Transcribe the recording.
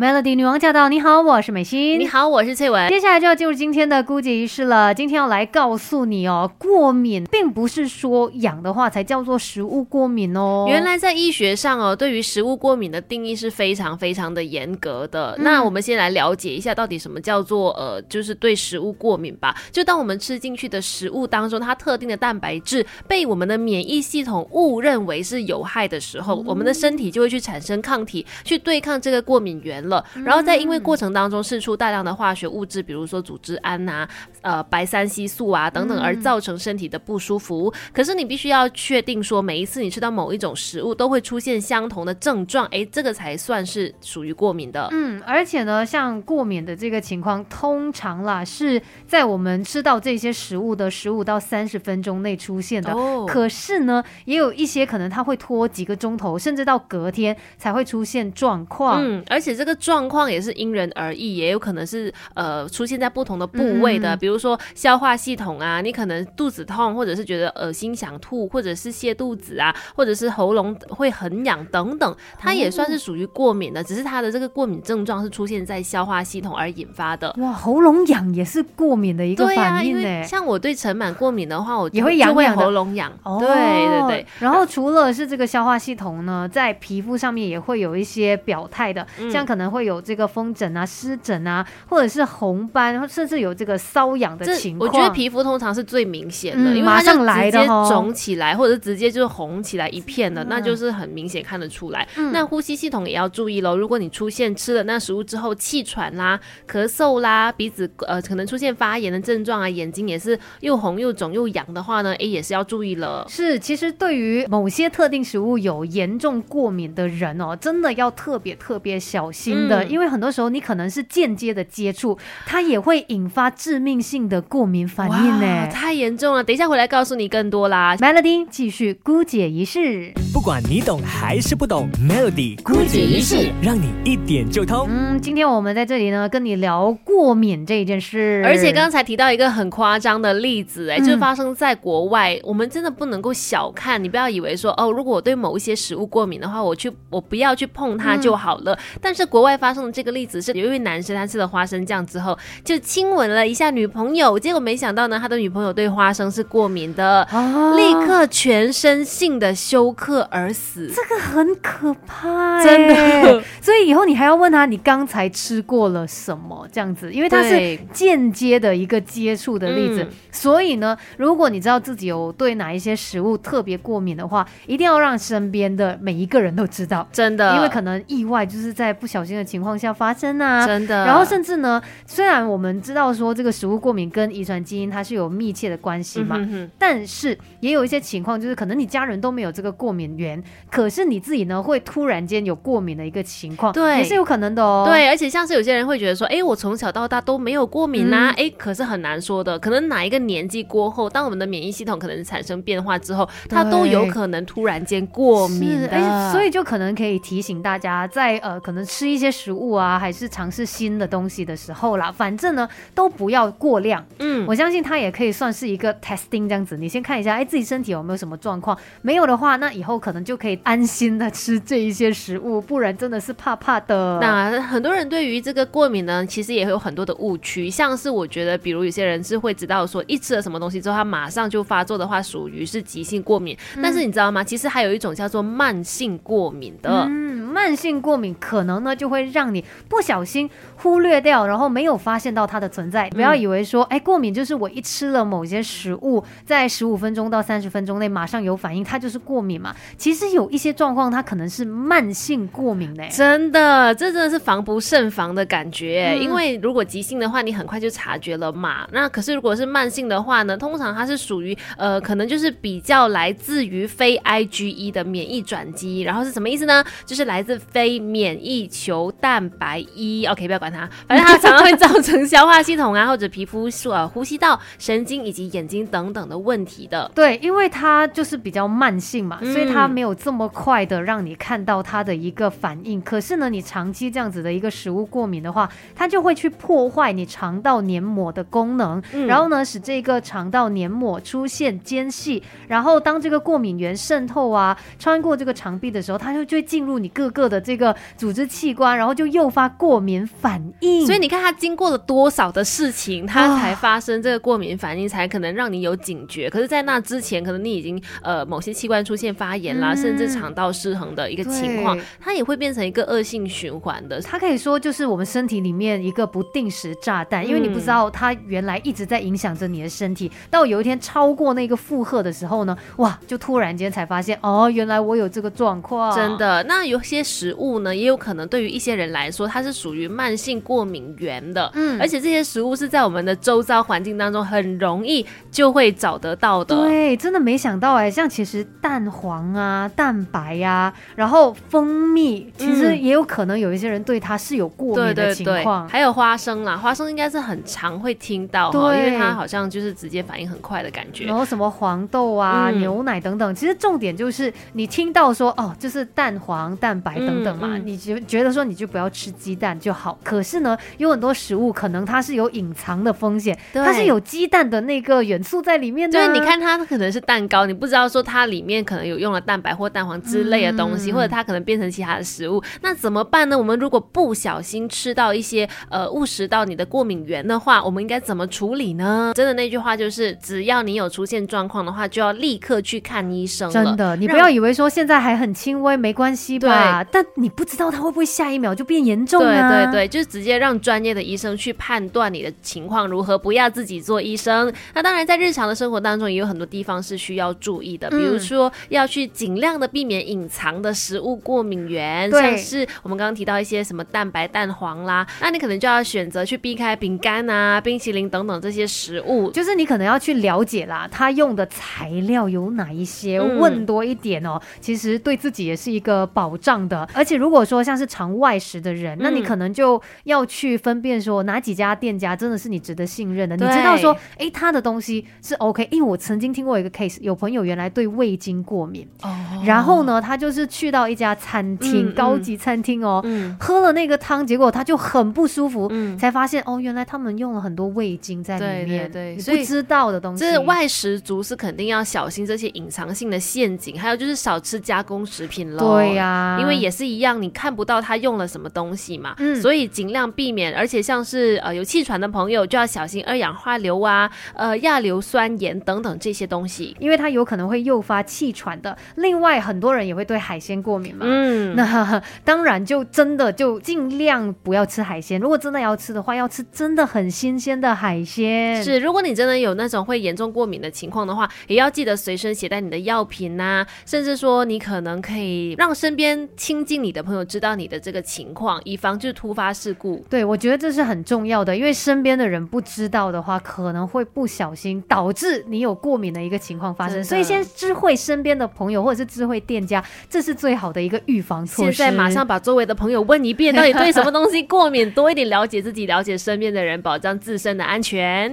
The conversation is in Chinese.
Melody 女王驾到！你好，我是美心。你好，我是翠文。接下来就要进入今天的估计仪式了。今天要来告诉你哦，过敏并不是说痒的话才叫做食物过敏哦。原来在医学上哦，对于食物过敏的定义是非常非常的严格的。那我们先来了解一下，到底什么叫做呃，就是对食物过敏吧。就当我们吃进去的食物当中，它特定的蛋白质被我们的免疫系统误认为是有害的时候，我们的身体就会去产生抗体，去对抗这个过敏源。了，然后在因为过程当中释出大量的化学物质，比如说组织胺呐、呃白三烯素啊等等，而造成身体的不舒服。可是你必须要确定说，每一次你吃到某一种食物都会出现相同的症状，哎，这个才算是属于过敏的。嗯，而且呢，像过敏的这个情况，通常啦是在我们吃到这些食物的十五到三十分钟内出现的。哦，可是呢，也有一些可能它会拖几个钟头，甚至到隔天才会出现状况。嗯，而且这个。状况也是因人而异，也有可能是呃出现在不同的部位的，比如说消化系统啊，你可能肚子痛，或者是觉得恶心想吐，或者是泻肚子啊，或者是喉咙会很痒等等，它也算是属于过敏的，只是它的这个过敏症状是出现在消化系统而引发的。哇，喉咙痒也是过敏的一个反应呢。像我对尘螨过敏的话，我也会痒痒喉咙痒。对对对。然后除了是这个消化系统呢，在皮肤上面也会有一些表态的，像可能。会有这个风疹啊、湿疹啊，或者是红斑，甚至有这个瘙痒的情况。我觉得皮肤通常是最明显的，因为马上来的肿起来，或者是直接就是红起来一片的，那就是很明显看得出来。那呼吸系统也要注意喽。如果你出现吃了那食物之后气喘啦、咳嗽啦、鼻子呃可能出现发炎的症状啊，眼睛也是又红又肿又痒的话呢，哎也是要注意了。是，其实对于某些特定食物有严重过敏的人哦，真的要特别特别小心。的，因为很多时候你可能是间接的接触，它也会引发致命性的过敏反应呢，太严重了。等一下回来告诉你更多啦。Melody 继续姑姐仪式，不管你懂还是不懂，Melody 姑姐仪式让你一点就通。嗯，今天我们在这里呢，跟你聊过敏这一件事，而且刚才提到一个很夸张的例子，哎，就是发生在国外，我们真的不能够小看，你不要以为说哦，如果我对某一些食物过敏的话，我去我不要去碰它就好了。但是国外。外发生的这个例子是有一位男生，他吃了花生酱之后就亲吻了一下女朋友，结果没想到呢，他的女朋友对花生是过敏的，立刻全身性的休克而死。这个很可怕，真的。所以以后你还要问他，你刚才吃过了什么？这样子，因为他是间接的一个接触的例子。所以呢，如果你知道自己有对哪一些食物特别过敏的话，一定要让身边的每一个人都知道，真的，因为可能意外就是在不小心。的情况下发生啊，真的。然后甚至呢，虽然我们知道说这个食物过敏跟遗传基因它是有密切的关系嘛，但是也有一些情况，就是可能你家人都没有这个过敏源，可是你自己呢会突然间有过敏的一个情况，对，也是有可能的哦。对，而且像是有些人会觉得说，哎，我从小到大都没有过敏呐，哎，可是很难说的，可能哪一个年纪过后，当我们的免疫系统可能产生变化之后，它都有可能突然间过敏的。所以就可能可以提醒大家，在呃可能吃一些。食物啊，还是尝试新的东西的时候啦，反正呢都不要过量。嗯，我相信它也可以算是一个 testing 这样子。你先看一下，哎，自己身体有没有什么状况？没有的话，那以后可能就可以安心的吃这一些食物，不然真的是怕怕的。那很多人对于这个过敏呢，其实也会有很多的误区，像是我觉得，比如有些人是会知道说，一吃了什么东西之后，他马上就发作的话，属于是急性过敏。但是你知道吗？其实还有一种叫做慢性过敏的。嗯，慢性过敏可能呢就会。让你不小心忽略掉，然后没有发现到它的存在。不要以为说，哎，过敏就是我一吃了某些食物，在十五分钟到三十分钟内马上有反应，它就是过敏嘛。其实有一些状况，它可能是慢性过敏嘞。真的，这真的是防不胜防的感觉。因为如果急性的话，你很快就察觉了嘛。那可是如果是慢性的话呢，通常它是属于呃，可能就是比较来自于非 IgE 的免疫转机。然后是什么意思呢？就是来自非免疫球。蛋白一，OK，不要管它，反正它常常会造成消化系统啊，或者皮肤、呃、呼吸道、神经以及眼睛等等的问题的。对，因为它就是比较慢性嘛，所以它没有这么快的让你看到它的一个反应。可是呢，你长期这样子的一个食物过敏的话，它就会去破坏你肠道黏膜的功能，然后呢，使这个肠道黏膜出现间隙，然后当这个过敏源渗透啊，穿过这个肠壁的时候，它就就会进入你各各个的这个组织器官，然后就诱发过敏反应。所以你看，它经过了多少的事情，它才发生这个过敏反应，才可能让你有警觉。可是，在那之前，可能你已经呃某些器官出现发炎啦，甚至肠道失衡的一个情况，它也会变成一个恶性循环的。它可以说就是我们身体里面一个不定时炸弹，因为你不知道它原来一直在影响着你的身体，到有一天超过那个负荷的时候呢，哇，就突然间才发现哦，原来我有这个状况。真的，那有些食物呢，也有可能对于一些人来说，它是属于慢性过敏源的。嗯，而且这些食物是在我们的周遭环境当中很容易就会找得到的。对，真的没想到哎，像其实蛋黄啊、蛋白呀，然后蜂蜜，其实也有可能有一些人对它是有过敏的情况。还有花生啦，花生应该是很常会听到哈，因为它好像就是直接反应很快的感觉。然后什么黄豆啊、牛奶等等，其实重点就是你听到说哦，就是蛋黄、蛋白等等嘛，你觉觉得说你就不要吃鸡蛋就好。可是呢，有很多食物可能它是有隐藏的风险，它是有鸡蛋的那个元素在里面的。对，你看它可能是蛋糕，你不知道说它里面可能有用了蛋白或蛋黄之类的东西，或者它可能变成其他的食物，那怎么办呢？我们如果不小心吃到一些呃误食到你的过敏源的话，我们应该怎么处理呢？真的那句话就是，只要你有出现状况的话，就要立刻去看医生。真的，你不要以为说现在还很轻微，没关系吧？但你不知道它会不会下一秒就变严重啊？对对对，就是直接让专业的医生去判断你的情况如何，不要自己做医生。那当然，在日常的生活当中，也有很多地方是需要注意的，比如说要去尽量的避免隐藏的食物过敏源，像是我们刚刚提到一些什么蛋白、蛋黄啦，那你可能就要选择去避开饼干啊、冰淇淋等等这些食物，就是你可能要去了解啦，它用的材料有哪一些，问多一点哦，其实对自己也是一个保障的。而且如果说像是常外食的人，那你可能就要去分辨说哪几家店家真的是你值得信任的，你知道说，哎，他的东西是 OK。因为我曾经听过一个 case，有朋友原来对味精过敏，哦，然后呢，他就是去到一家餐厅，高级餐厅哦，喝了那个汤，结果他就很不舒服，才发现哦，原来他们用了很多味精在里面，对，不知道的东西。这外食族是肯定要小心这些隐藏性的陷阱，还有就是少吃加工食品喽。对呀，因为也是一样，你看不到他用了什么东西嘛，嗯所以尽量避免。而且像是呃有气喘的朋友就要小心二氧化硫啊，呃亚硫酸盐等等这些东西，因为它有可能会诱发气喘的。另外，很多人也会对海鲜过敏嘛，嗯，那当然就真的就尽量不要吃海鲜。如果真的要吃的话，要吃真的很新鲜的海鲜。是，如果你真的有那种会严重过敏的情况的话，也要记得随身携带你的药品呐，甚至说你可能可以让身边亲近你的朋友知道你的这个情况，以防就是突发事故。对，我觉得这是很重要的，因为身边的人不知道的话，可能会不小心导致你有过敏的一个情况发生。所以先知会身边的朋友或者是知会店家，这是最好的一个预防措施。现在马上把周围的朋友问一遍，到底对什么东西过敏，多一点了解自己，了解身边的人，保障自身的安全。